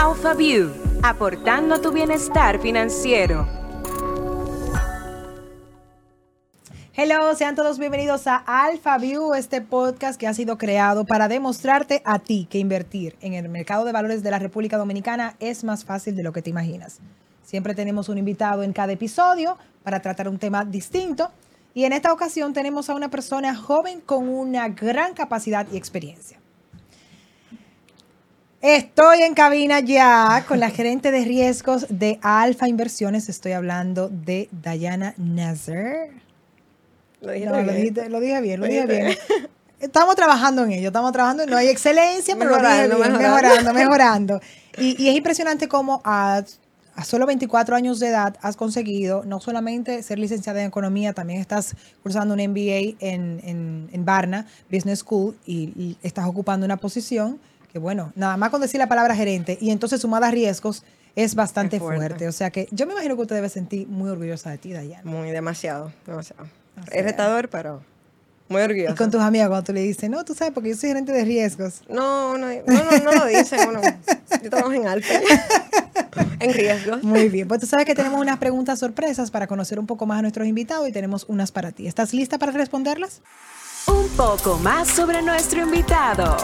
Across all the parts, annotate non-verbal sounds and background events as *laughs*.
AlphaView, aportando a tu bienestar financiero. Hello, sean todos bienvenidos a AlphaView, este podcast que ha sido creado para demostrarte a ti que invertir en el mercado de valores de la República Dominicana es más fácil de lo que te imaginas. Siempre tenemos un invitado en cada episodio para tratar un tema distinto y en esta ocasión tenemos a una persona joven con una gran capacidad y experiencia. Estoy en cabina ya con la gerente de riesgos de Alfa Inversiones. Estoy hablando de Diana Nazar. Lo dije No, bien. lo, dije bien, lo dije bien. Estamos trabajando en ello, estamos trabajando, no hay excelencia, pero lo dije Mejorando, bien, mejorando. mejorando, mejorando. Y, y es impresionante cómo a, a solo 24 años de edad has conseguido no solamente ser licenciada en economía, también estás cursando un MBA en, en, en Barna Business School y, y estás ocupando una posición que, bueno, nada más con decir la palabra gerente y entonces sumada a riesgos es bastante Es fuerte. fuerte. O sea que yo me imagino que usted debe sentir muy orgullosa de ti, Dayana. Muy demasiado, demasiado. Así es retador, pero muy orgulloso. Y con tus amigas cuando tú le dices, no, tú sabes, porque yo soy gerente de riesgos. No, no, no, no, no lo dicen. Uno. *laughs* Yo trabajo en Alpe. *laughs* en riesgos. Muy bien, pues tú sabes que tenemos unas preguntas sorpresas para conocer un poco más a nuestros invitados y tenemos unas para ti. ¿Estás lista para responderlas? Un poco más sobre nuestro invitado.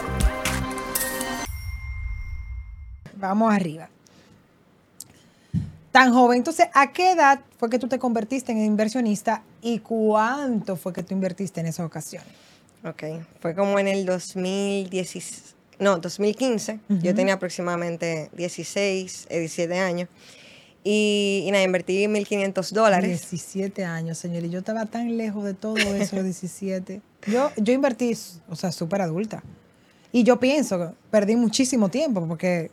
Vamos arriba. Tan joven, entonces, ¿a qué edad fue que tú te convertiste en inversionista y cuánto fue que tú invertiste en esa ocasión? Ok, fue como en el 2010, no, 2015. Yo tenía aproximadamente 16, eh, 17 años. Y, y nada, invertí 1.500 dólares. 17 años, señor, y yo estaba tan lejos de todo eso, los *laughs* 17. Yo, yo invertí, o sea, súper adulta. Y yo pienso perdí muchísimo tiempo porque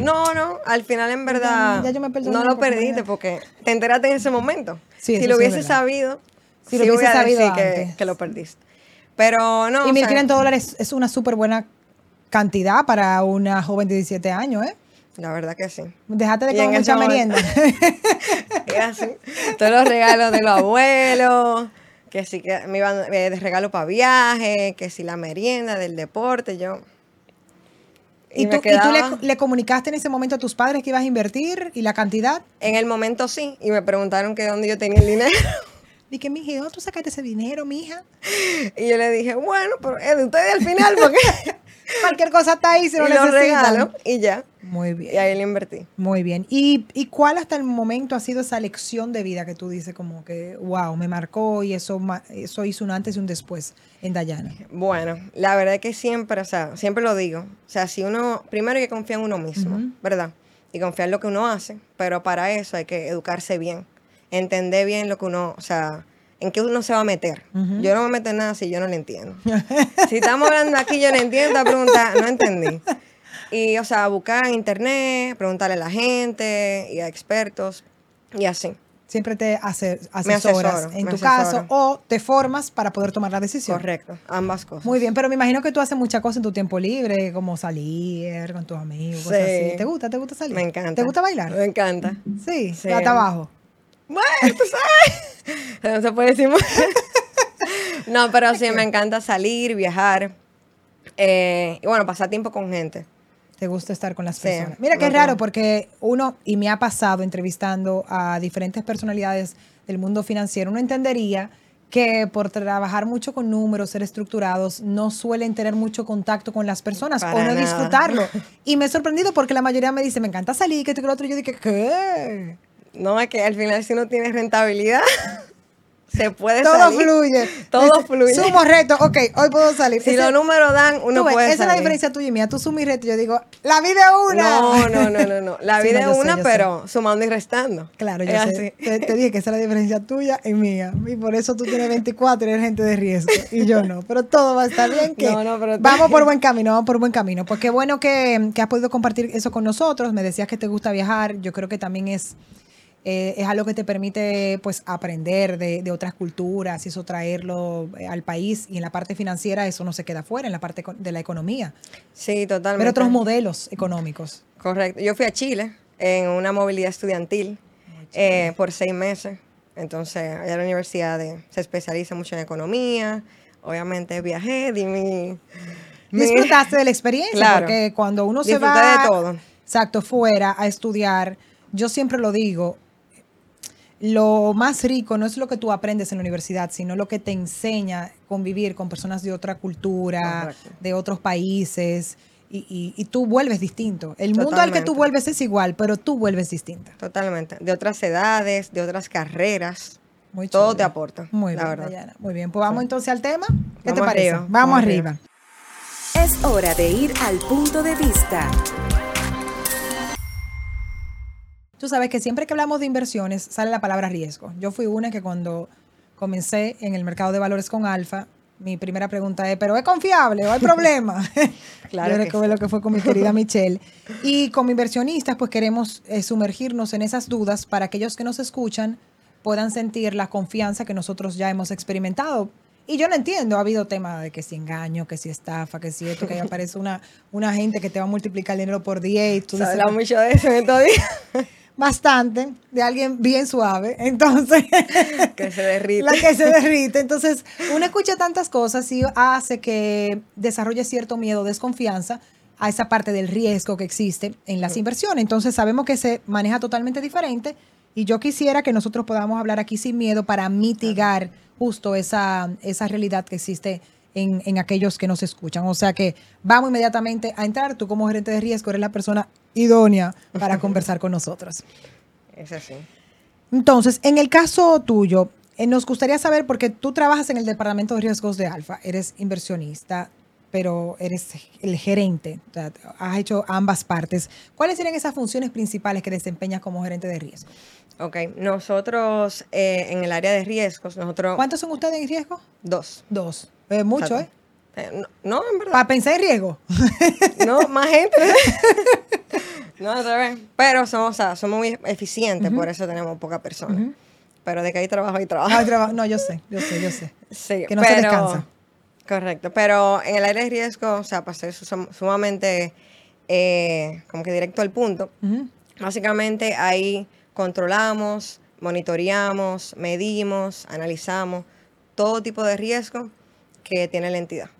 No, no, al final en verdad ya yo me perdoné no lo perdiste porque te enteraste en ese momento. Sí, si lo hubiese sabido, Si lo sí hubiese sabido que, que lo perdiste. Pero no, Y o sea, 1.500 dólares es una súper buena cantidad para una joven de 17 años, ¿eh? la verdad que sí. Déjate de comer mucha merienda. Es así. Todos los regalos de los abuelos, que sí que me iban eh, de regalo para viaje, que si la merienda del deporte, yo. ¿Y, me tú, y tú le, le comunicaste en ese momento a tus padres que ibas a invertir y la cantidad? En el momento sí, y me preguntaron que dónde yo tenía el dinero. *laughs* Dije, mija, ¿y ¿dónde tú sacaste ese dinero, mija? Y yo le dije, bueno, pero es de ustedes al final, porque. *laughs* Cualquier cosa está ahí si *laughs* y no lo necesitan. regalo, y ya. Muy Y bien. ahí le invertí. Muy bien. ¿Y, ¿Y cuál hasta el momento ha sido esa lección de vida que tú dices como que, wow, me marcó y eso, eso hizo un antes y un después en Dayana? Bueno, la verdad es que siempre, o sea, siempre lo digo. O sea, si uno, primero hay que confiar en uno mismo, ¿verdad? Y confiar en lo que uno hace, pero para eso hay que educarse bien, entender bien lo que uno, o sea, en qué uno se va a meter. Yo no me voy a meter en nada si yo no lo entiendo. *laughs* si estamos hablando aquí, yo no entiendo, la pregunta, no entendí. Y, o sea, buscar en internet, preguntarle a la gente y a expertos y así. Siempre te Me asesoras asesoro, en tu asesoro. caso o te formas para poder tomar la decisión. Correcto, ambas cosas. Muy bien, pero me imagino que tú haces muchas cosas en tu tiempo libre, como salir con tus amigos, cosas Sí. así. ¿Te gusta? ¿Te gusta salir? Me encanta. ¿Te gusta bailar? Me encanta. Sí, Sí. hasta abajo. Tú sabes. No se puede decir. No, pero sí, me encanta salir, viajar. eh, y bueno, pasar tiempo con gente. Te gusta estar con las Sí, personas. Mira qué raro porque uno, y me ha pasado entrevistando a diferentes personalidades del mundo financiero, uno entendería que por trabajar mucho con números, ser estructurados, no suelen tener mucho contacto con las personas Para o no nada. disfrutarlo. Y me he sorprendido porque la mayoría me dice, me encanta salir, que esto que lo otro. Y yo dije, ¿qué? No, es que al final si uno tiene rentabilidad, *laughs* se puede Todo salir. fluye. Todo Dice, fluye. Sumo reto, ok, hoy puedo salir. Si Ese- los números dan, uno ves, puede esa es la diferencia tuya y mía. Tú sumas y reto. Yo digo, la vida es una. No, no, no, no, no. La *laughs* Sí, vida no, es una, sé. pero sumando y restando. Claro, yo sé. Te, te dije que esa es la diferencia tuya y mía. Y por eso tú tienes 24 y eres gente de riesgo. Y yo no. Pero todo va a estar bien. *laughs* Que No, no, pero vamos por buen camino, vamos por buen camino. Pues qué bueno que, que has podido compartir eso con nosotros. Me decías que te gusta viajar. Yo creo que también es, eh, es algo que te permite pues aprender de, de otras culturas y eso traerlo eh, al país. Y en la parte financiera eso no se queda fuera, en la parte de la economía. Sí, totalmente. Ver otros modelos económicos. Correcto. Yo fui a Chile en una movilidad estudiantil eh, por seis meses. Entonces, allá la universidad de- se especializa mucho en economía. Obviamente viajé, di mi... mi- Disfrutaste de la experiencia, Claro. porque cuando uno se Disfruté va de todo. exacto, fuera a estudiar, yo siempre lo digo, lo más rico no es lo que tú aprendes en la universidad, sino lo que te enseña convivir con personas de otra cultura, Correcto. de otros países, y, y- y tú vuelves distinto. El mundo al que tú vuelves es igual, pero tú vuelves distinta. Totalmente. De otras edades, de otras carreras. Muy Todo chulo. te aporta, Muy la bien, verdad. Dayana. Muy bien, pues vamos entonces al tema. ¿Qué te parece? arriba, Vamos, vamos arriba. arriba. Es hora de ir al punto de vista. Tú sabes que siempre que hablamos de inversiones sale la palabra riesgo. Yo fui una que cuando comencé en el mercado de valores con Alfa, mi primera pregunta es, ¿pero es confiable o hay problema? *laughs* Claro Yo que sí. lo que fue con mi querida *laughs* Michelle. Y como inversionistas, pues queremos eh, sumergirnos en esas dudas para aquellos que nos escuchan puedan sentir la confianza que nosotros ya hemos experimentado. Y yo no entiendo, ha habido temas de que si engaño, que si estafa, que si esto, que ahí aparece una, una gente que te va a multiplicar el dinero por 10 y tú Se dices, habla mucho de eso en estos días. *laughs* bastante de alguien bien suave. *laughs* Entonces, que se derrite. la que se derrite. Entonces, uno escucha tantas cosas y hace que desarrolle cierto miedo, desconfianza a esa parte del riesgo que existe en las inversiones. Entonces, sabemos que se maneja totalmente diferente y yo quisiera que nosotros podamos hablar aquí sin miedo para mitigar justo esa, esa realidad que existe en, en aquellos que nos escuchan. O sea que vamos inmediatamente a entrar. Tú como gerente de riesgo eres la persona idónea para *laughs* conversar con nosotros. Es así. Entonces, en el caso tuyo, eh, nos gustaría saber, porque tú trabajas en el Departamento de Riesgos de Alfa, eres inversionista, pero eres el gerente, o sea, has hecho ambas partes. ¿Cuáles serían esas funciones principales que desempeñas como gerente de riesgo? Ok, nosotros eh, en el área de riesgos, nosotros... ¿Cuántos son ustedes en riesgo? Dos. Dos. Eh, mucho, ¿eh? Eh, no, no, en verdad. Para pensar en riesgo. *laughs* No, más gente. *laughs* no, al revés. Pero somos, o sea, somos muy eficientes, por eso tenemos pocas personas. Pero de que hay trabajo, hay trabajo. Ah, traba- no, yo sé, yo sé, yo sé. *laughs* Sí, que no se descansa. Correcto, pero en el área de riesgo, o sea, para ser sum- sumamente eh, como que directo al punto, básicamente ahí controlamos, monitoreamos, medimos, analizamos todo tipo de riesgo que tiene la entidad.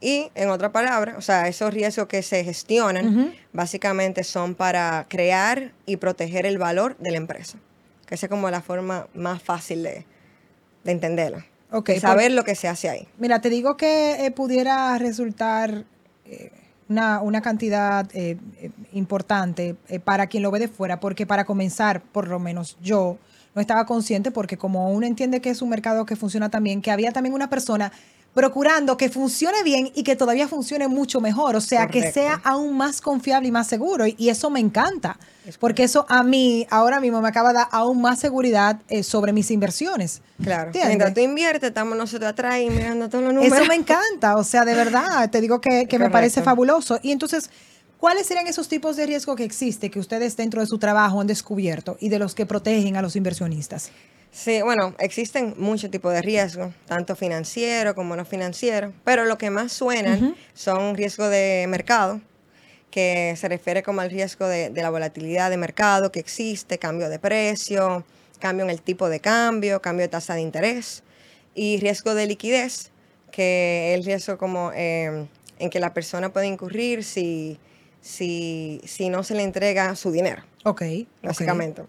Y en otra palabra, o sea, esos riesgos que se gestionan básicamente son para crear y proteger el valor de la empresa. Que esa es como la forma más fácil de, de entenderla. Ok, de saber lo que se hace ahí. Mira, te digo que eh, pudiera resultar eh, una, una cantidad eh, importante para quien lo ve de fuera, porque para comenzar, por lo menos yo no estaba consciente, porque como uno entiende que es un mercado que funciona también, que había también una persona procurando que funcione bien y que todavía funcione mucho mejor, o sea, que sea aún más confiable y más seguro, y, y eso me encanta, Es porque eso a mí ahora mismo me acaba de dar aún más seguridad eh, sobre mis inversiones. Claro. ¿Entiendes? Mientras tú inviertes, estamos nosotros atrás y mirando todos los números. Eso me encanta, o sea, de verdad, te digo que, que me parece fabuloso. Y entonces, ¿cuáles serían esos tipos de riesgo que existe, que ustedes dentro de su trabajo han descubierto y de los que protegen a los inversionistas? Sí, bueno, existen muchos tipos de riesgos, tanto financiero como no financiero, pero lo que más suenan son riesgos de mercado, que se refiere como al riesgo de, de la volatilidad de mercado que existe, cambio de precio, cambio en el tipo de cambio, cambio de tasa de interés, y riesgo de liquidez, que es el riesgo como eh, en que la persona puede incurrir si, si, si no se le entrega su dinero Ok. básicamente.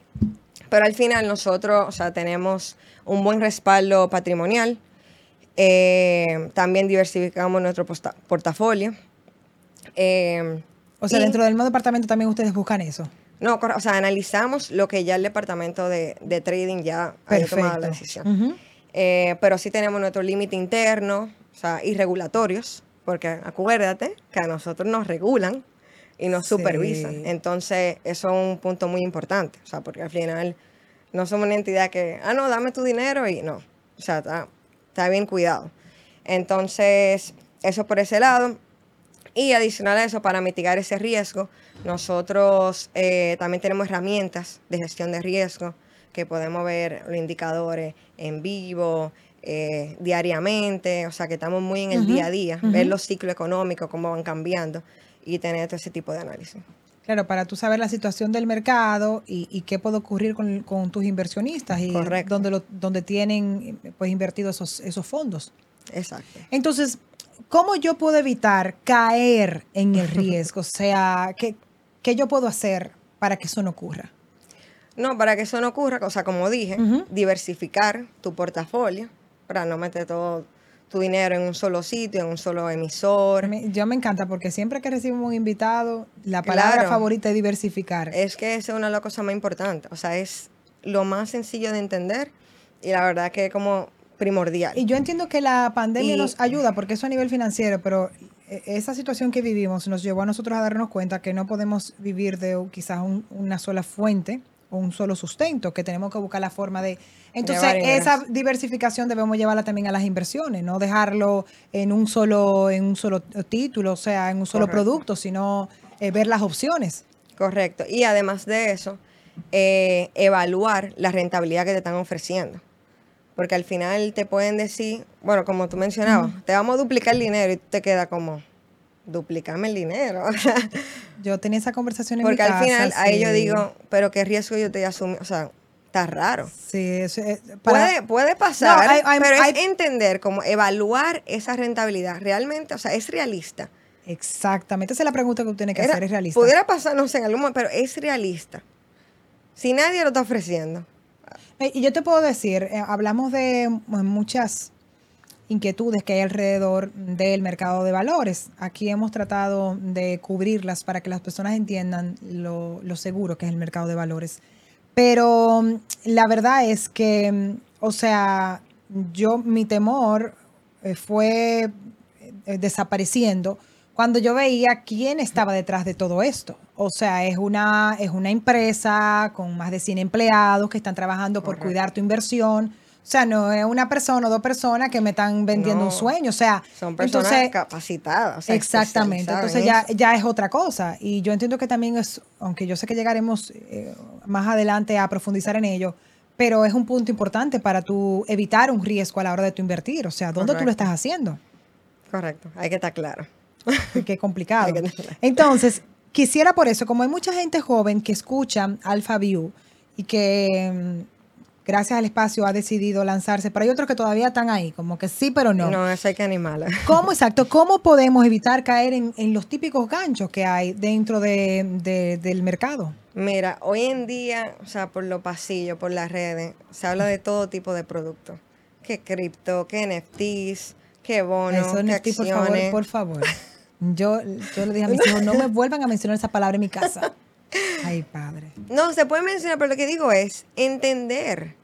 Pero al final nosotros, o sea, tenemos un buen respaldo patrimonial. Eh, también diversificamos nuestro portafolio. Eh, O sea, y- dentro del mismo departamento también ustedes buscan eso. No, o sea, analizamos lo que ya el departamento de, de trading ya había tomado la decisión. Eh, pero sí tenemos nuestro límite interno, o sea, y regulatorios, porque acuérdate que a nosotros nos regulan y nos Sí. supervisan. Entonces, eso es un punto muy importante, o sea, porque al final no somos una entidad que, ah, no, dame tu dinero y no, o sea, está, está bien cuidado. Entonces, eso por ese lado. Y adicional a eso, para mitigar ese riesgo, nosotros eh, también tenemos herramientas de gestión de riesgo que podemos ver los indicadores en vivo, eh, diariamente, o sea que estamos muy en el día a día, ver los ciclos económicos, cómo van cambiando y tener todo ese tipo de análisis. Claro, para tú saber la situación del mercado y, y qué puede ocurrir con, con tus inversionistas y Correcto. donde, lo, donde tienen pues invertidos esos, esos fondos. Exacto. Entonces, ¿cómo yo puedo evitar caer en el riesgo? O *laughs* sea, ¿qué, ¿qué yo puedo hacer para que eso no ocurra? No, para que eso no ocurra, o sea, como dije, diversificar tu portafolio para no meter todo tu dinero en un solo sitio, en un solo emisor. Me- Yo me encanta porque siempre que recibimos un invitado, la palabra Claro. favorita es diversificar. Es que esa es una de las cosas más importantes. O sea, es lo más sencillo de entender y la verdad que es como primordial. Y yo entiendo que la pandemia Y- nos ayuda porque eso a nivel financiero, pero eh, esa situación que vivimos nos llevó a nosotros a darnos cuenta que no podemos vivir de quizás un- una sola fuente un solo sustento, que tenemos que buscar la forma de... Entonces, esa diversificación debemos llevarla también a las inversiones, no dejarlo en un solo, en un solo título, o sea, en un solo Correcto. producto, sino eh, ver las opciones. Correcto. Y además de eso, eh, evaluar la rentabilidad que te están ofreciendo. Porque al final te pueden decir, bueno, como tú mencionabas, te vamos a duplicar el dinero y te queda como, duplicarme el dinero. *laughs* Yo tenía esa conversación en mi Porque al casa, final ahí yo sí. digo, pero qué riesgo yo te asumí. O sea, está raro. Sí, eso, eh, para- Puede, puede pasar, No, pero hay- es entender, como evaluar esa rentabilidad. Realmente, o sea, es realista. Exactamente, esa es la pregunta que tú tienes que Era- hacer, es realista. Pudiera pasar, no sé, en algún momento, pero es realista. Si nadie lo está ofreciendo. Y yo te puedo decir, eh, hablamos de eh, muchas inquietudes que hay alrededor del mercado de valores. Aquí hemos tratado de cubrirlas para que las personas entiendan lo, lo seguro que es el mercado de valores. Pero mm, la verdad es que, mm, o sea, yo, mi temor eh, fue eh, desapareciendo cuando yo veía quién estaba detrás de todo esto. O sea, es una, es una empresa con más de 100 empleados que están trabajando por Correcto. cuidar tu inversión. O sea, no es una persona o dos personas que me están vendiendo un sueño. O sea, Son personas entonces, capacitadas. o sea, Exactamente, entonces en ya, eso. ya es otra cosa. Y yo entiendo que también es, aunque yo sé que llegaremos eh, más adelante a profundizar en ello, pero es un punto importante para tú evitar un riesgo a la hora de tu invertir. O sea, ¿dónde tú lo estás haciendo? Correcto, hay que estar claro. Qué *laughs* complicado. Que Entonces, quisiera por eso, como hay mucha gente joven que escucha Alpha View y que mm, gracias al espacio ha decidido lanzarse, pero hay otros que todavía están ahí, como que sí, pero no. No, eso hay que animarla. ¿Cómo, exacto, cómo podemos evitar caer en, en los típicos ganchos que hay dentro de- de- del mercado? Mira, hoy en día, o sea, por los pasillos, por las redes, se habla de todo tipo de productos. Que cripto, que NFTs, que bonos, Eso que no estoy, por favor, acciones. por favor. Yo, yo le dije a mis hijos, no me vuelvan a mencionar esa palabra en mi casa. *laughs* Ay, padre. No, se puede mencionar, pero lo que digo es entender.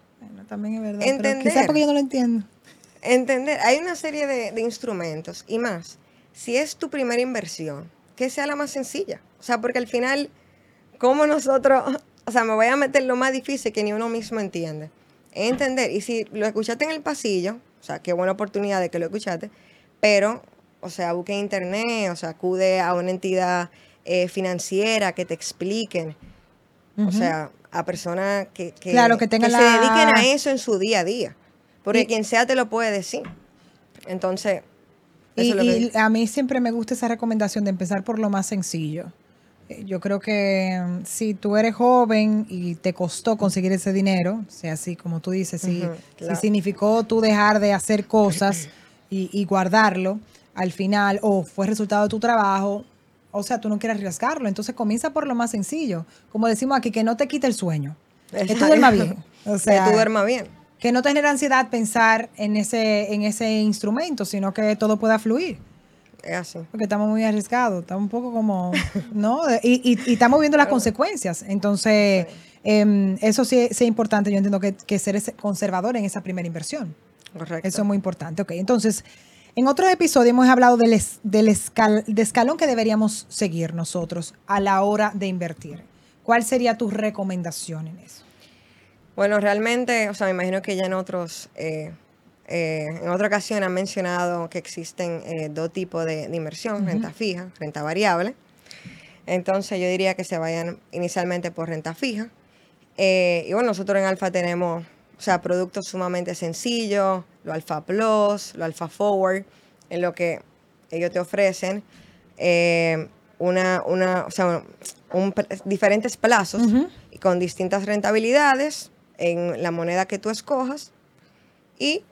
También es verdad. pero Entender. quizás porque yo no lo entiendo. Entender. Hay una serie de, de instrumentos y más. Si es tu primera inversión, que sea la más sencilla. O sea, porque al final, como nosotros, o sea, me voy a meter lo más difícil que ni uno mismo entiende. Es entender. Y si lo escuchaste en el pasillo, o sea, qué buena oportunidad de que lo escuchaste, pero, o sea, busque en internet, o sea, acude a una entidad eh, financiera que te expliquen. O sea, a personas que, que, Claro, que tengan se la- dediquen a eso en su día a día. Porque Y- quien sea te lo puede decir. Entonces, eso Y, es lo que- y a mí siempre me gusta esa recomendación de empezar por lo más sencillo. Eh, Yo creo que mm, si tú eres joven y te costó conseguir ese dinero, sea, así como tú dices, si, Ujú, claro. si significó tú dejar de hacer cosas y, y guardarlo al final, o fue resultado de tu trabajo, o sea, tú no quieres arriesgarlo, entonces comienza por lo más sencillo. Como decimos aquí, que no te quite el sueño, que tú duermas bien. *laughs* O sea, que tú duermas bien. que no te genera ansiedad pensar en ese, en ese instrumento, sino que todo pueda fluir. Es así. Porque estamos muy arriesgados, estamos un poco como, ¿no? Y, y- y estamos viendo las *laughs* consecuencias. Entonces, em, eso sí, sí es importante. Yo entiendo que, que ser conservador en esa primera inversión. Correcto. Eso es muy importante. Ok, entonces, en otro episodio hemos hablado del, es- del escal- de escalón que deberíamos seguir nosotros a la hora de invertir. ¿Cuál sería tu recomendación en eso? Bueno, realmente, o sea, me imagino que ya en otros, eh, eh, en otra ocasión han mencionado que existen eh, dos tipos de, de inversión, renta fija, renta variable. Entonces yo diría que se vayan inicialmente por renta fija. Eh, y bueno, nosotros en Alfa tenemos, o sea, productos sumamente sencillos, lo Alfa Plus, lo Alfa Forward, en lo que ellos te ofrecen eh, una, una, o sea, un diferentes plazos y con distintas rentabilidades en la moneda que tú escojas y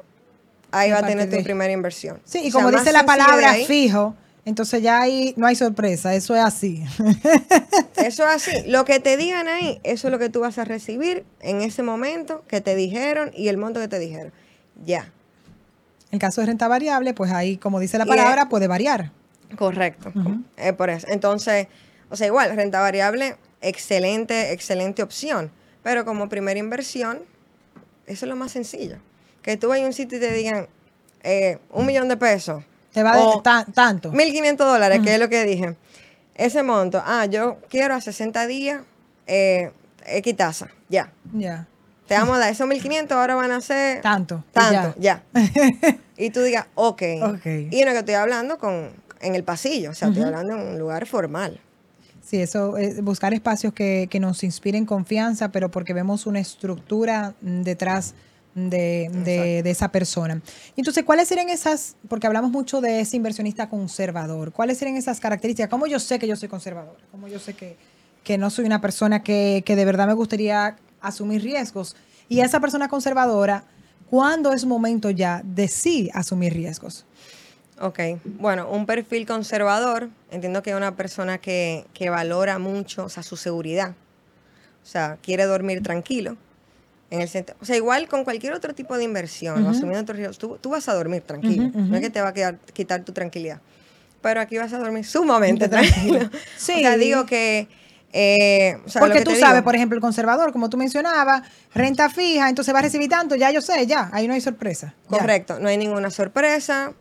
ahí va a tener tu primera inversión. Sí, y O como dice la palabra ahí, fijo, Entonces ya ahí no hay sorpresa, eso es así. *laughs* Eso es así. Lo que te digan ahí, eso es lo que tú vas a recibir en ese momento que te dijeron y el monto que te dijeron. Ya. En caso de renta variable, pues ahí, como dice la palabra, puede variar. Correcto. Eh, por eso. Entonces, o sea, igual, renta variable, excelente, excelente opción. Pero como primera inversión, eso es lo más sencillo. Que tú vayas a un sitio y te digan eh, un millón de pesos. Te va o ta- tanto. 1.500 dólares, que es lo que dije. Ese monto, ah, yo quiero a 60 días eh, X tasa, ya. Ya. Te vamos a dar esos 1.500, ahora van a ser Tanto. y tanto, ya. *laughs* y tú digas, ok. Ok. Y no que estoy hablando con, en el pasillo, o sea, estoy hablando en un lugar formal. Sí, eso, eh, buscar espacios que, que nos inspiren confianza, pero porque vemos una estructura mm, detrás de, de- de esa persona. Entonces, ¿cuáles serían esas, porque hablamos mucho de ese inversionista conservador, cuáles serían esas características? ¿Cómo yo sé que yo soy conservadora? ¿Cómo yo sé que, que no soy una persona que, que de verdad me gustaría asumir riesgos? Y esa persona conservadora, ¿cuándo es momento ya de sí asumir riesgos? Ok, bueno, un perfil conservador, entiendo que es una persona que, que valora mucho, o sea, su seguridad. O sea, quiere dormir tranquilo. En el o sea, igual con cualquier otro tipo de inversión, o asumiendo otros riesgos, tú, tú vas a dormir tranquilo. No es que te va a quedar- quitar tu tranquilidad. Pero aquí vas a dormir sumamente Tranquilo. tranquilo. Sí. *laughs* O sea, digo que... eh, o sea, Porque que tú sabes, digo- por ejemplo, el conservador, como tú mencionabas, renta fija, entonces va a recibir tanto, ya yo sé, ya, ahí no hay sorpresa. Ya. Correcto, no hay ninguna sorpresa.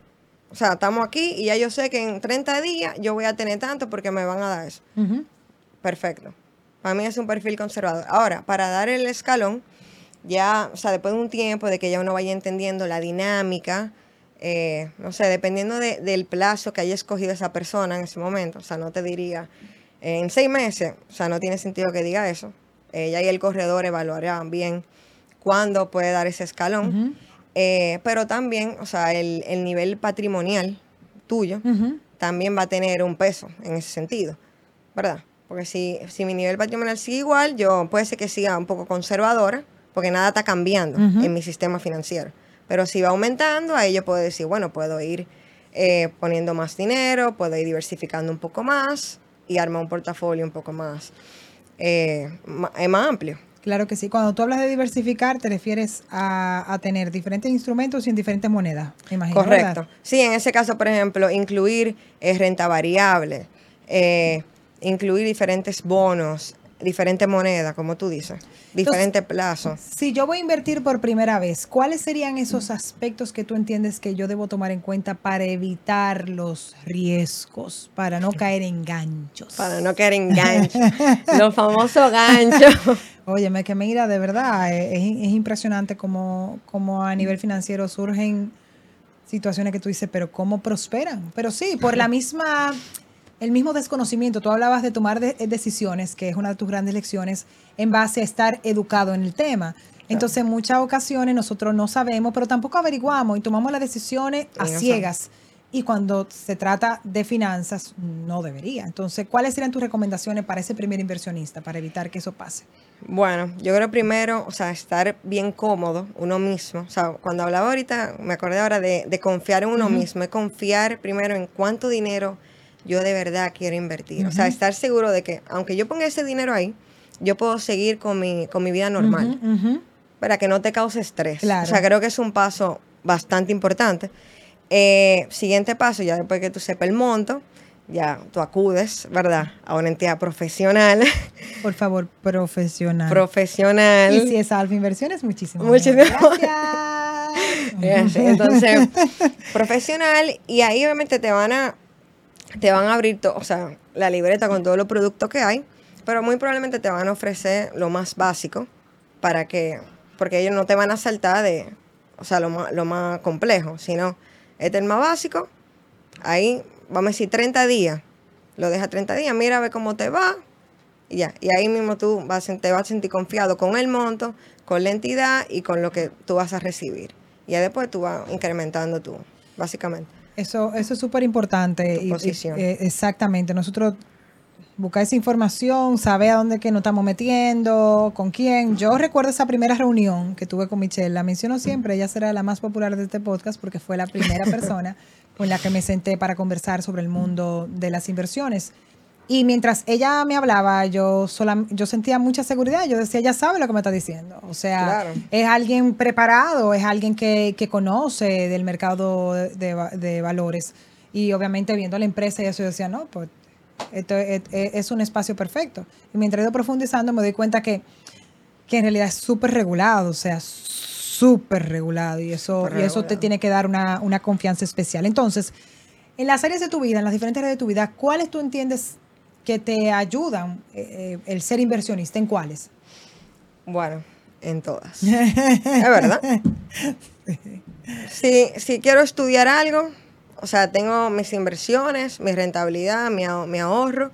O sea, estamos aquí y ya yo sé que en 30 días yo voy a tener tanto porque me van a dar eso. Perfecto. Para mí es un perfil conservador. Ahora, para dar el escalón, ya, o sea, después de un tiempo de que ya uno vaya entendiendo la dinámica, eh, no sé, dependiendo de- del plazo que haya escogido esa persona en ese momento, o sea, no te diría en seis meses, o sea, no tiene sentido que diga eso. Ya ahí el corredor evaluará bien cuándo puede dar ese escalón. Eh, pero también, o sea, el, el nivel patrimonial tuyo también va a tener un peso en ese sentido, ¿verdad? Porque si, si mi nivel patrimonial sigue igual, yo puede ser que siga un poco conservadora, porque nada está cambiando en mi sistema financiero. Pero si va aumentando, ahí yo puedo decir, bueno, puedo ir eh, poniendo más dinero, puedo ir diversificando un poco más y armar un portafolio un poco más, eh, eh, más amplio. Claro que sí. Cuando tú hablas de diversificar, te refieres a, a tener diferentes instrumentos y en diferentes monedas, me imagino. Correcto. ¿verdad? Sí, en ese caso, por ejemplo, incluir eh, renta variable, eh, incluir diferentes bonos, diferentes monedas, como tú dices, diferentes plazos. Si yo voy a invertir por primera vez, ¿cuáles serían esos aspectos que tú entiendes que yo debo tomar en cuenta para evitar los riesgos, para no caer en ganchos? Para no caer en gancho. *laughs* Los famosos ganchos. *laughs* Óyeme, que mira, de verdad, eh, es, es impresionante cómo, cómo a nivel financiero surgen situaciones que tú dices, pero ¿cómo prosperan? Pero sí, por la misma, el mismo desconocimiento. Tú hablabas de tomar de- eh, decisiones, que es una de tus grandes lecciones, en base a estar educado en el tema. Entonces, en muchas ocasiones nosotros no sabemos, pero tampoco averiguamos y tomamos las decisiones a ciegas. Y cuando se trata de finanzas, no debería. Entonces, ¿cuáles serían tus recomendaciones para ese primer inversionista, para evitar que eso pase? Bueno, yo creo primero, o sea, estar bien cómodo uno mismo. O sea, cuando hablaba ahorita, me acordé ahora de, de confiar en uno mismo, es confiar primero en cuánto dinero yo de verdad quiero invertir. O sea, estar seguro de que aunque yo ponga ese dinero ahí, yo puedo seguir con mi, con mi vida normal. Para que no te cause estrés. Claro. O sea, creo que es un paso bastante importante. Eh, siguiente paso, ya después que tú sepas el monto, ya tú acudes, ¿verdad? A una entidad profesional. *laughs* Por favor, profesional. profesional. y si es Alfa Inversiones, muchísimas Muchísimas gracias. *laughs* Entonces, *laughs* profesional, y ahí obviamente te van a, te van a abrir, o sea, la libreta con todos los productos que hay, pero muy probablemente te van a ofrecer lo más básico para que, porque ellos no te van a saltar de, o sea, lo más, lo más complejo, sino, este es el más básico, ahí, vamos a decir, 30 días, lo deja 30 días, mira a ver cómo te va, y ya, y ahí mismo tú vas, te vas a sentir confiado con el monto, con la entidad y con lo que tú vas a recibir. Y ya después tú vas incrementando tú, básicamente. Eso, eso es súper importante. Y- y, eh, exactamente. Nosotros buscar esa información, saber a dónde que nos estamos metiendo, con quién. Yo recuerdo esa primera reunión que tuve con Michelle, la menciono siempre, ella será la más popular de este podcast porque fue la primera *laughs* persona con la que me senté para conversar sobre el mundo de las inversiones. Y mientras ella me hablaba, yo sola, yo sentía mucha seguridad. Yo decía, ella sabe lo que me está diciendo. O sea, Claro. es alguien preparado, es alguien que, que conoce del mercado de, de va- de valores. Y obviamente viendo la empresa y eso, yo decía, no, pues esto es, es- es un espacio perfecto. Y mientras he ido profundizando, me doy cuenta que, que en realidad es súper regulado, o sea, súper regulado. Y eso, y eso te tiene que dar una, una confianza especial. Entonces, en las áreas de tu vida, en las diferentes áreas de tu vida, ¿cuáles tú entiendes que te ayudan eh, eh, el ser inversionista? ¿En cuáles? Bueno, en todas. es verdad. *laughs* Si, si quiero estudiar algo, o sea, tengo mis inversiones, mi rentabilidad, mi, mi ahorro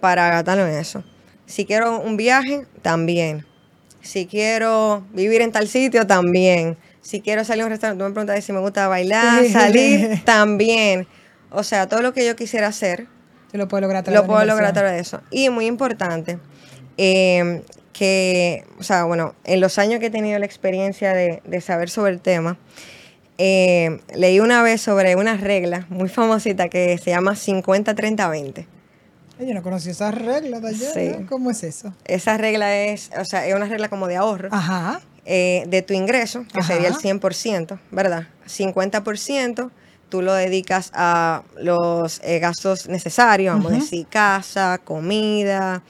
para gastarlo en eso. Si quiero un viaje, también. Si quiero vivir en tal sitio, también. Si quiero salir a un restaurante, tú me preguntas si me gusta bailar, salir, *laughs* también. O sea, todo lo que yo quisiera hacer, Tú lo puedes lograr a través lo de puedo lograr a través de eso. Y muy importante, eh, que, o sea, bueno, en los años que he tenido la experiencia de, de saber sobre el tema, eh, leí una vez sobre una regla muy famosita que se llama 50-30-20. Ay, Yo no conocí esas reglas de. Sí. ¿no? ¿Cómo es eso? Esa regla es, o sea, es una regla como de ahorro Ajá. eh, de tu ingreso, que Ajá. sería el 100%, ¿verdad? 50% tú lo dedicas a los eh, gastos necesarios, vamos a decir, casa, comida,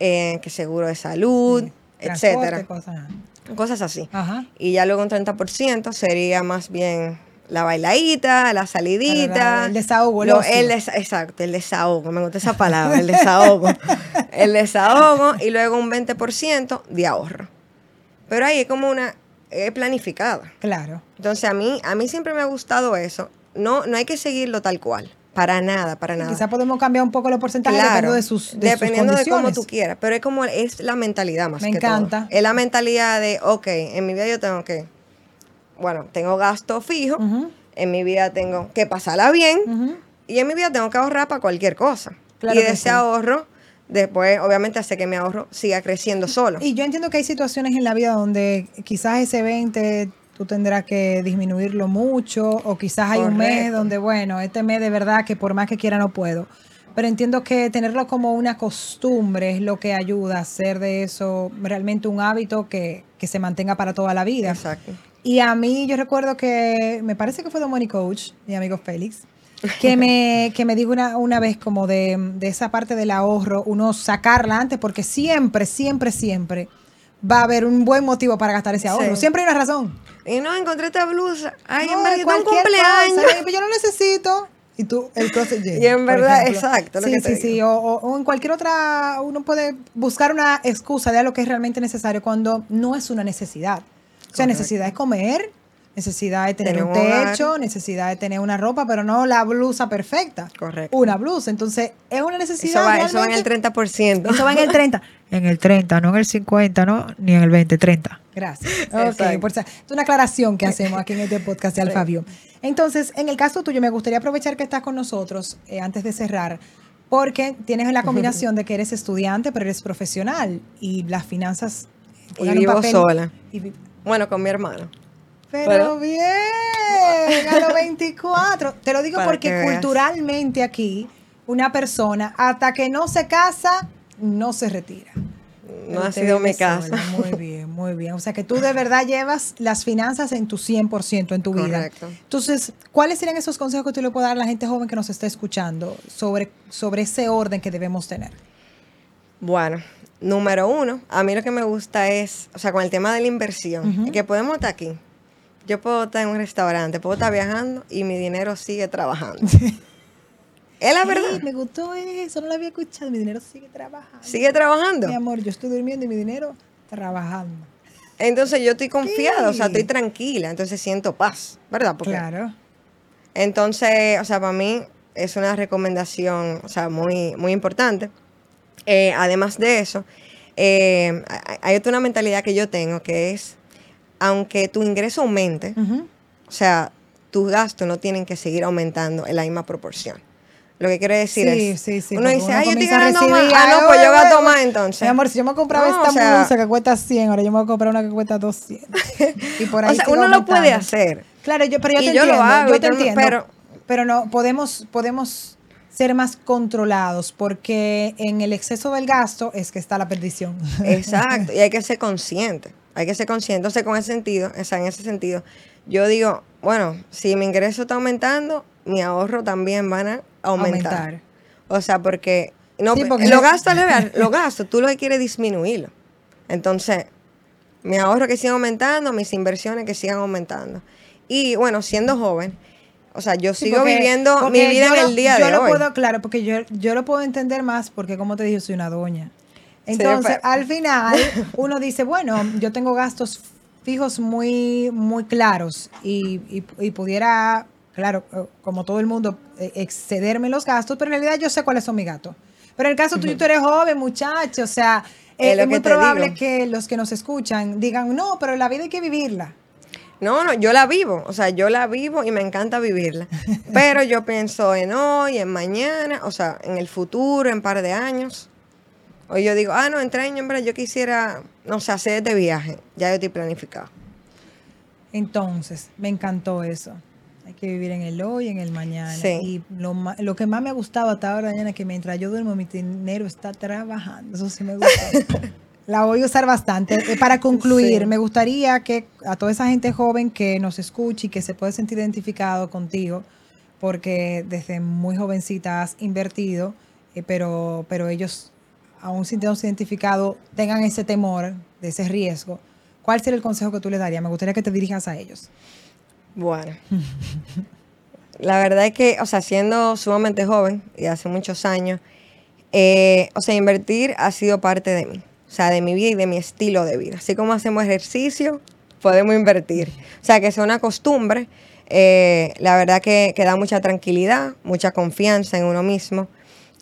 eh, que seguro de salud, Transporte, etcétera. cosas. Cosas así. Ajá. Y ya luego un 30% sería más bien la bailadita, la salidita. El desahogo, el lo- el exacto, el desahogo. Me gusta esa palabra, el desahogo. *laughs* el desahogo y luego un 20% de ahorro. Pero ahí es como una es planificada. Claro. Entonces a mí, a mí siempre me ha gustado eso. No, no hay que seguirlo tal cual. Para nada, para nada. Quizás podemos cambiar un poco los porcentajes dependiendo de sus, de sus dependiendo de cómo tú quieras, pero es como es la mentalidad más Me que todo. encanta. Es la mentalidad de, ok, en mi vida yo tengo que, bueno, tengo gasto fijo, en mi vida tengo que pasarla bien y en mi vida tengo que ahorrar para cualquier cosa. Claro y de ese sí. ahorro, después obviamente hace que mi ahorro siga creciendo solo. Y yo entiendo que hay situaciones en la vida donde quizás ese 20 tú tendrás que disminuirlo mucho o quizás hay un mes donde, bueno, este mes de verdad que por más que quiera no puedo. Pero entiendo que tenerlo como una costumbre es lo que ayuda a hacer de eso realmente un hábito que, que se mantenga para toda la vida. Exacto. Y a mí yo recuerdo que, me parece que fue Money Coach, mi amigo Félix, que me, *laughs* que me dijo una, una vez como de, de esa parte del ahorro, uno sacarla antes, porque siempre, siempre, siempre va a haber un buen motivo para gastar ese ahorro. Sí. Siempre hay una razón. Y no, encontré esta blusa. Ay, No, en verdad, un cumpleaños. cosa, "Ay, yo no necesito. Y tú, el closet lleno. *laughs* Y en verdad, exacto, lo Sí, que sí, sí. digo. O, o- o en cualquier otra, uno puede buscar una excusa de algo que es realmente necesario cuando no es una necesidad. O sea, Correcto. necesidad es comer, necesidad de tener, Tener un hogar. techo, necesidad de tener una ropa, pero no la blusa perfecta. Correcto. Una blusa. Entonces, es una necesidad. Eso va, eso va en el realmente. 30%. Eso va en el 30. *laughs* En el 30, no en el 50, no, ni en el 20, 30. Gracias. *laughs* Ok, Exacto. por es una aclaración que hacemos aquí en este podcast de Alfabio. *laughs* Entonces, en el caso tuyo, me gustaría aprovechar que estás con nosotros eh, antes de cerrar, porque tienes la combinación de que eres estudiante, pero eres profesional y las finanzas Y vivo papel- sola. y vi- Bueno, con mi hermano. pero bien, a los 24. Te lo digo porque culturalmente aquí, una persona hasta que no se casa, no se retira. No ha sido mi caso. Muy *laughs* bien, muy bien. O sea que tú de verdad llevas las finanzas en tu 100% en tu vida. Correcto. Entonces, ¿cuáles serían esos consejos que tú le puedes dar a la gente joven que nos está escuchando sobre, sobre ese orden que debemos tener? Bueno, número uno, a mí lo que me gusta es, o sea, con el tema de la inversión, es que podemos estar aquí. Yo puedo estar en un restaurante, puedo estar viajando y mi dinero sigue trabajando. *laughs* es la verdad. Ey, me gustó eso, no lo había escuchado. Mi dinero sigue trabajando. Sigue trabajando. Mi amor, yo estoy durmiendo y mi dinero trabajando. Entonces yo estoy confiada, o sea, Sí. estoy tranquila, entonces siento paz, ¿verdad? Porque Claro. Entonces, o sea, para mí es una recomendación, o sea, muy, muy importante. Eh, además de eso, eh, hay- otra una mentalidad que yo tengo que es, aunque tu ingreso aumente, o sea, tus gastos no tienen que seguir aumentando en la misma proporción. Lo que quiere decir Sí, es, sí, sí, uno dice, ay, yo estoy ganando más. Ah, no, pues yo gasto oye, más entonces. Mi amor, si yo me compraba No, esta o sea- blusa que cuesta 100, ahora yo me voy a comprar una que cuesta 200. Y por *laughs* ahí o sea, sigo uno lo puede aumentando. hacer. Claro, yo, pero yo Y te yo lo entiendo, hago, yo te entiendo, pero- pero, no, podemos, podemos ser más controlados porque en el exceso del gasto es que está la perdición. Exacto, y hay *laughs* que ser consciente, hay que ser consciente. Entonces, con ese sentido, o sea, en ese sentido, yo digo, bueno, si mi ingreso está aumentando, mi ahorro también van a aumentar. Aumentar. O sea, porque, no, Sí, porque- al revés, los gastos, tú lo que quieres es disminuirlo. Entonces, mi ahorro que siga aumentando, mis inversiones que sigan aumentando. Y bueno, siendo joven, o sea, yo Sí, sigo porque- viviendo mi vida yo en lo- el día yo de lo hoy. puedo, claro, porque yo, yo lo puedo entender más porque, como te dije, soy una doña. Entonces, al final, *laughs* uno dice, bueno, yo tengo gastos fijos muy, muy claros y, y- y pudiera, claro, eh, como todo el mundo, eh, excederme los gastos, pero en realidad yo sé cuáles son mis gastos. Pero en el caso tuyo, tú eres joven, muchacho, o sea, eh, Es lo es muy probable digo. que los que nos escuchan digan, no, pero la vida hay que vivirla. No, no, yo la vivo, o sea, yo la vivo y me encanta vivirla. *laughs* Pero yo pienso en hoy, en mañana, o sea, en el futuro, en un par de años. O yo digo, ah, no, en tres años, yo quisiera, no sé, hacer este viaje. Ya yo estoy planificado. Entonces, me encantó eso. Hay que vivir en el hoy, en el mañana. Sí. Y lo, lo que más me ha gustado hasta ahora, mañana, es que mientras yo duermo, mi dinero está trabajando. Eso sí me gusta. *laughs* La voy a usar bastante. Eh, Para concluir, Sí. me gustaría que a toda esa gente joven que nos escuche y que se puede sentir identificado contigo, porque desde muy jovencita has invertido, eh, pero, pero ellos, aún sintiéndose identificados, tengan ese temor de ese riesgo. ¿Cuál sería el consejo que tú les darías? Me gustaría que te dirijas a ellos. Bueno. *laughs* La verdad es que, o sea, siendo sumamente joven y hace muchos años, eh, o sea, invertir ha sido parte de mí, o sea, de mi vida y de mi estilo de vida. Así como hacemos ejercicio, podemos invertir. O sea, que es una costumbre, eh, la verdad que, que da mucha tranquilidad, mucha confianza en uno mismo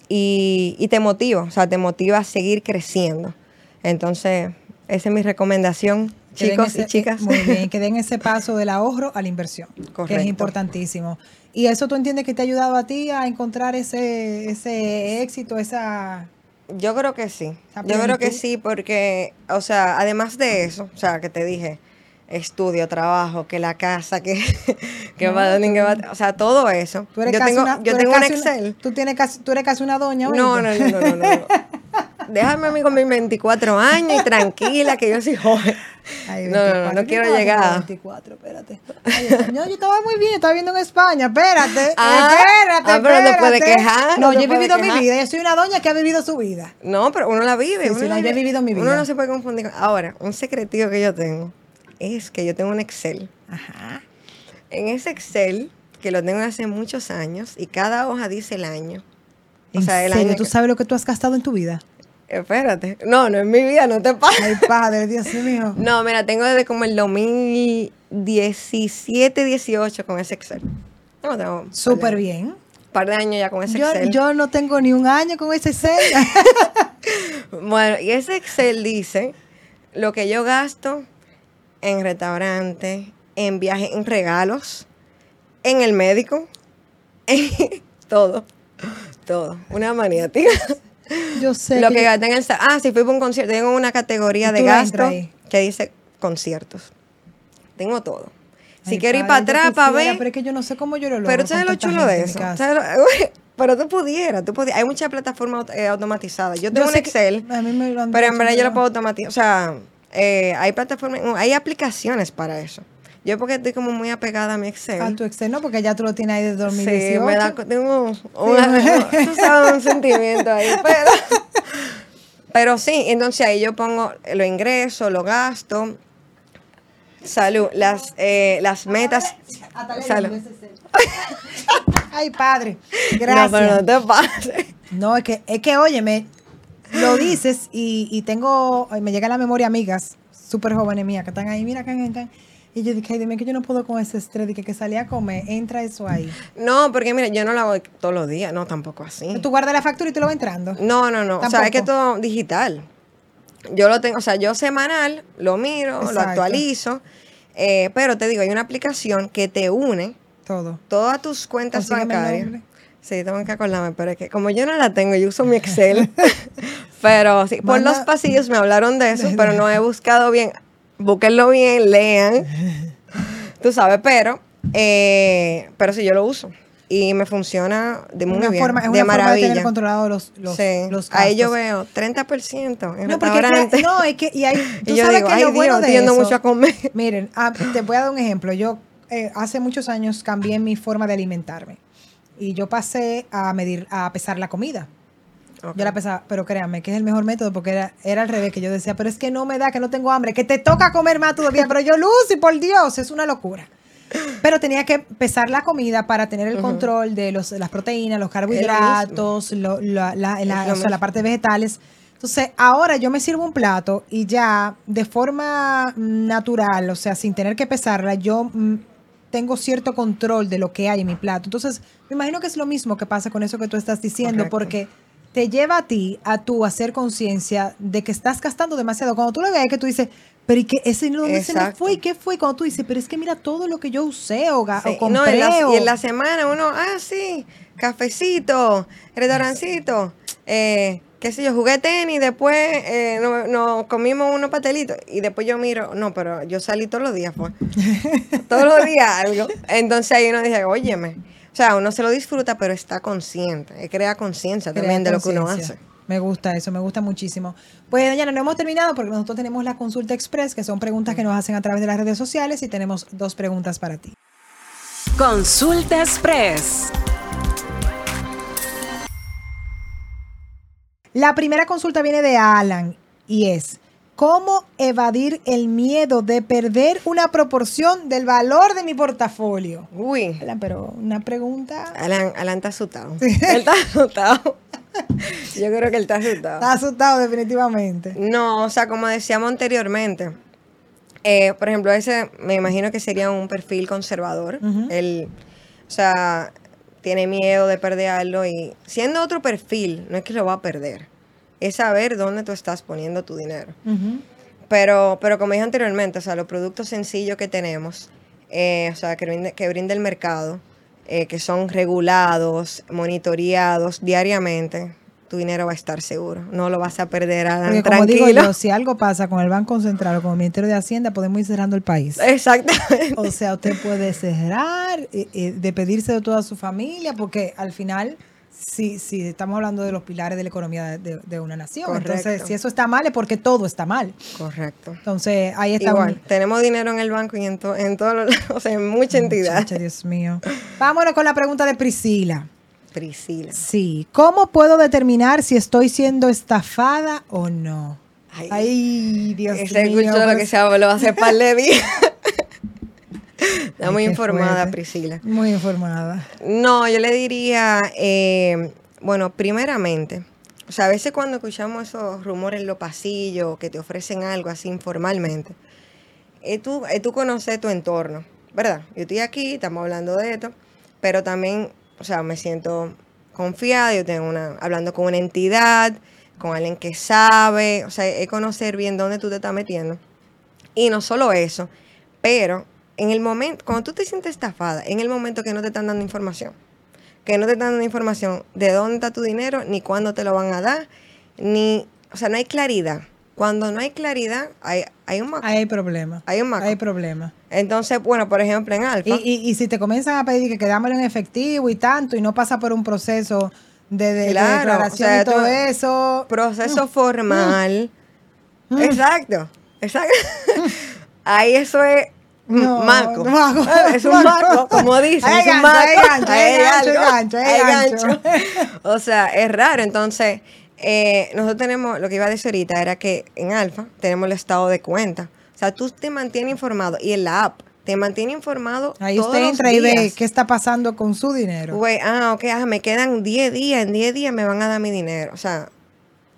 y, y te motiva, o sea, te motiva a seguir creciendo. Entonces, esa es mi recomendación, chicos ese- y chicas. Muy bien, que den ese *laughs* paso del ahorro a la inversión, que es Correcto. importantísimo. ¿Y eso tú entiendes que te ha ayudado a ti a encontrar ese, ese éxito, esa... Yo creo que sí. Yo creo que sí, porque, o sea, además de eso, o sea, que te dije, estudio, trabajo, que la casa, que, *laughs* que No, va, que va- o sea, todo eso. Tú eres yo casi tengo, una, yo tengo un casi una- Excel. tú, tienes casi, tú eres casi una doña, No, no, no, no, no, no. *laughs* Déjame a mí con mis 24 años y tranquila, que yo soy joven. Ay, no, no, no, 24, no ¿qué quiero llegar. 24, espérate. Ay, no, yo estaba muy bien, estaba viviendo en España, espérate, *laughs* Ah, espérate, ah, pero no puede quejar, No, no yo he vivido mi vida, yo soy una doña que ha vivido su vida. No, pero uno la vive. Sí, uno sí, la yo he vivido mi Uno vida. no se puede confundir. con- Ahora, un secretito que yo tengo es que yo tengo un Excel. Ajá. En ese Excel, que lo tengo hace muchos años, y cada hoja dice el año. O ¿En sea, el serio? año ¿Tú que- sabes lo que tú has gastado en tu vida? Espérate. No, no es mi vida, no te pases. Ay, padre, Dios mío. *laughs* No, mira, tengo desde como el 2017, 18 con ese Excel. Tengo, tengo Súper bien. Un par de años ya con ese Yo, Excel. yo no tengo ni un año con ese Excel. *laughs* Bueno, y ese Excel dice lo que yo gasto en restaurante, en viajes, en regalos, en el médico, *laughs* en todo. Todo. Una maniática. Yo sé. lo que que gasté en el... Ah, si fui para un concierto, tengo una categoría de gasto que dice conciertos. Tengo todo. Si Ay, quiero ir para atrás para ver... Pero es que yo no sé cómo yo lo logro. Pero ¿sabes lo chulo de eso? casa. ¿Sabes lo- Pero tú pudieras, tú pudieras. Hay muchas plataformas eh, automatizadas. Yo tengo un Excel, a mí me lo han pero en verdad yo lo puedo automatizar. O sea, eh, hay plataformas, hay aplicaciones para eso. Yo porque estoy como muy apegada a mi Excel. A tu Excel, no, porque ya tú lo tienes ahí desde Sí, 2018. me da, tengo *laughs* sabes, un sentimiento ahí, pero, *laughs* pero sí, entonces ahí yo pongo los ingresos, los gastos, salud, las, eh, las metas, salud. *laughs* Ay, padre. No, Gracias. pero no te pases. No, es que, es que óyeme, lo dices y, y tengo, me llega a la memoria amigas súper jóvenes mías que están ahí, mira, can, can, can. Y yo dije, ay, dime que yo no puedo con ese estrés de que, salí a comer, entra eso ahí. No, porque mira, yo no lo hago todos los días, no, tampoco así. Tú guardas la factura y tú lo vas entrando. No, no, no, o sea, es que Tampoco. todo digital. Yo lo tengo, o sea, yo semanal lo miro, lo actualizo, eh, pero te digo, hay una aplicación que te une Todo. todas tus cuentas Consígueme bancarias. Sí, tengo que acordarme, pero es que como yo no la tengo, yo uso mi Excel. *laughs* pero sí, por Manda- los pasillos me hablaron de eso, pero no he buscado bien. Búsquenlo bien, lean. *laughs* Tú sabes, pero, eh, pero sí, yo lo uso. Y me funciona de muy una bien, forma, es de una forma de maravilla. tener controlado los, los, sí, los ahí yo veo 30% en No, porque crea- restaurante. no, es que y hay, *laughs* tú y yo sabes digo, que ay lo Dios, bueno de eso- mucho a comer. *laughs* Miren, ah, te voy a dar un ejemplo. Yo eh, hace muchos años cambié mi forma de alimentarme y yo pasé a medir, a pesar la comida. Yo la pesaba, pero créanme que es el mejor método porque era, era al revés, que yo decía, pero es que no me da, que no tengo hambre, que te toca comer más todavía, pero yo, Lucy, por Dios, es una locura. Pero tenía que pesar la comida para tener el control de los, las proteínas, los carbohidratos, lo- la, o sea, la parte de vegetales. Entonces, ahora yo me sirvo un plato y ya de forma natural, o sea, sin tener que pesarla, yo mm, tengo cierto control de lo que hay en mi plato. Entonces, me imagino que es lo mismo que pasa con eso que tú estás diciendo, Correcto. porque te lleva a ti, a tú, a hacer conciencia de que estás gastando demasiado. Cuando tú lo ves, que tú dices, pero ¿y qué? ¿Ese dinero dónde se me fue? ¿Y qué fue? Cuando tú dices, pero es que mira todo lo que yo usé o, Sí, o compré. no, en la- o- y en la semana uno, ah, sí, cafecito, restaurancito, eh, qué sé yo, jugué tenis, después eh, nos no comimos unos pastelitos y después yo miro, no, pero yo salí todos los días, pues. todos los días algo. *laughs* Entonces ahí uno dice, óyeme, sea, uno se lo disfruta, pero está consciente, eh, crea conciencia también de lo que uno hace. Me gusta eso, me gusta muchísimo. Pues, Dayana, no hemos terminado porque nosotros tenemos la consulta express, que son preguntas que nos hacen a través de las redes sociales y tenemos dos preguntas para ti. Consulta Express. La primera consulta viene de Alan y es, ¿cómo evadir el miedo de perder una proporción del valor de mi portafolio? Uy, Alan, pero una pregunta... Alan, Alan está asustado. *laughs* Él está asustado. yo creo que él está asustado. Está asustado definitivamente. No, o sea, como decíamos anteriormente, eh, por ejemplo, ese me imagino que sería un perfil conservador. Él, o sea, tiene miedo de perderlo y siendo otro perfil, no es que lo va a perder, es saber dónde tú estás poniendo tu dinero. Pero, pero como dije anteriormente, o sea, los productos sencillos que tenemos, eh, o sea, que brinda, que brinda el mercado, eh, que son regulados, monitoreados diariamente, tu dinero va a estar seguro. No lo vas a perder a Porque como tranquilo. digo yo, si algo pasa con el Banco Central o con el Ministerio de Hacienda, podemos ir cerrando el país. Exactamente. O sea, usted puede cerrar, eh, eh, de pedirse de toda su familia, porque al final, si, si estamos hablando de los pilares de la economía de, una nación, entonces si eso está mal es porque todo está mal. Correcto. Entonces ahí está Igual, un... tenemos dinero en el banco y en, to- en todos los *laughs* o sea, en mucha entidad. Muchacha, Dios mío. Vámonos con la pregunta de Priscila. Priscila. Sí, ¿cómo puedo determinar si estoy siendo estafada o no? Ay, Ay, Dios Ese mío. escucho lo pues, que se habló hace par de días. *laughs* Está muy informada, fuerte. Priscila. Muy informada. No, yo le diría, eh, bueno, primeramente, o sea, a veces cuando escuchamos esos rumores en los pasillos que te ofrecen algo así informalmente, es tú, es tú conocer tu entorno, ¿verdad? Yo estoy aquí, estamos hablando de esto, pero también, o sea, me siento confiada, yo tengo una, hablando con una entidad, con alguien que sabe, o sea, es conocer bien dónde tú te estás metiendo. Y no solo eso, pero en el momento, cuando tú te sientes estafada, en el momento que no te están dando información, que no te están dando información de dónde está tu dinero, ni cuándo te lo van a dar, ni, o sea, no hay claridad. Cuando no hay claridad, hay, hay un maco. Hay problema. Hay un maco. Hay problema. Entonces, bueno, por ejemplo, en Alfa, Y, y, y si te comienzan a pedir que quedámoslo en efectivo y tanto, y no pasa por un proceso de, de- de declaración o sea, y todo eso. proceso formal. Mm. Exacto, exacto. *laughs* Ahí eso es mm, No, marco. maco, Ah, Es un maco. marco, como dicen. Hay es un gancho, marco. hay gancho, hay gancho, hay gancho, hay hay gancho. O sea, es raro. Entonces, eh, nosotros tenemos, lo que iba a decir ahorita era que en Alfa tenemos el estado de cuenta. O sea, tú te mantienes informado y en la app te mantiene informado. Ahí todos usted los entra y ve qué está pasando con su dinero. Güey, ah, ok, ah, me quedan 10 días, en 10 días me van a dar mi dinero. O sea,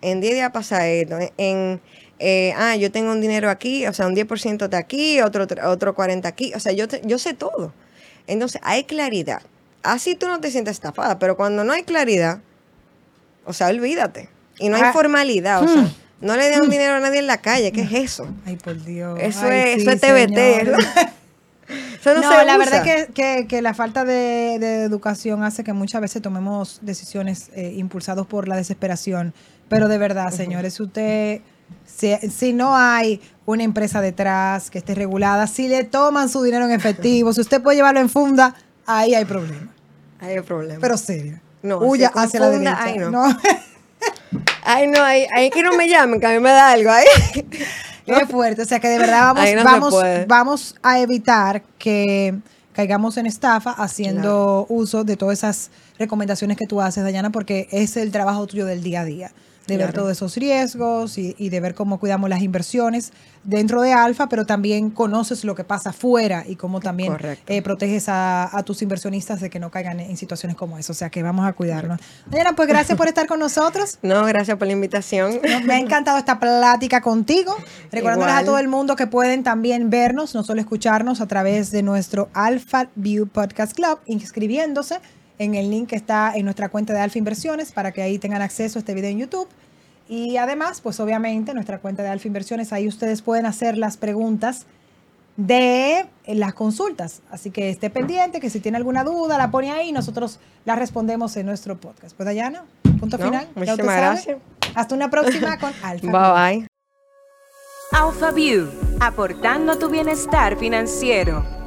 en 10 días pasa esto. En, en, eh, ah, yo tengo un dinero aquí, o sea, un 10% de aquí, otro, otro 40 aquí. O sea, yo, yo sé todo. Entonces, hay claridad. Así tú no te sientes estafada, pero cuando no hay claridad, o sea, olvídate. Y no hay Ah. formalidad, o sea, no le den dinero a nadie en la calle, ¿qué es eso? Ay, por Dios. Eso Ay, es, sí, eso es TBT. *laughs* eso- no, No, se la usa. verdad es que, que- que la falta de, de educación hace que muchas veces tomemos decisiones eh, impulsados por la desesperación. Pero de verdad, señores, usted, si, si no hay una empresa detrás que esté regulada, si le toman su dinero en efectivo, si usted puede llevarlo en funda, ahí hay problema. Hay un problema. Pero serio. No, Huya si hacia la derecha. ay, no. no. *laughs* Ay, no, ahí, ahí que no me llamen, que a mí me da algo ahí. *laughs* Qué fuerte. O sea que de verdad vamos, Ahí no vamos, vamos a evitar que caigamos en estafa haciendo uso de todas esas recomendaciones que tú haces, Dayana, porque es el trabajo tuyo del día a día. De ver todos esos riesgos y, y de ver cómo cuidamos las inversiones dentro de Alfa, pero también conoces lo que pasa afuera y cómo también eh, proteges a, a tus inversionistas de que no caigan en situaciones como esa. O sea que vamos a cuidarnos. Dayana, pues gracias por estar con nosotros. *laughs* No, gracias por la invitación. Me ha encantado esta plática contigo. *laughs* Recordándoles a todo el mundo que pueden también vernos, no solo escucharnos a través de nuestro Alpha View Podcast Club, inscribiéndose en el link que está en nuestra cuenta de Alfa Inversiones para que ahí tengan acceso a este video en YouTube. Y además, pues obviamente, nuestra cuenta de Alfa Inversiones, ahí ustedes pueden hacer las preguntas de las consultas. Así que esté pendiente, que si tiene alguna duda, la pone ahí y nosotros la respondemos en nuestro podcast. Pues Dayana, punto No, final. Ya usted muchísimas sabe. gracias. Hasta una próxima con *laughs* Alfa. Bye bye. Alpha View, aportando a tu bienestar financiero.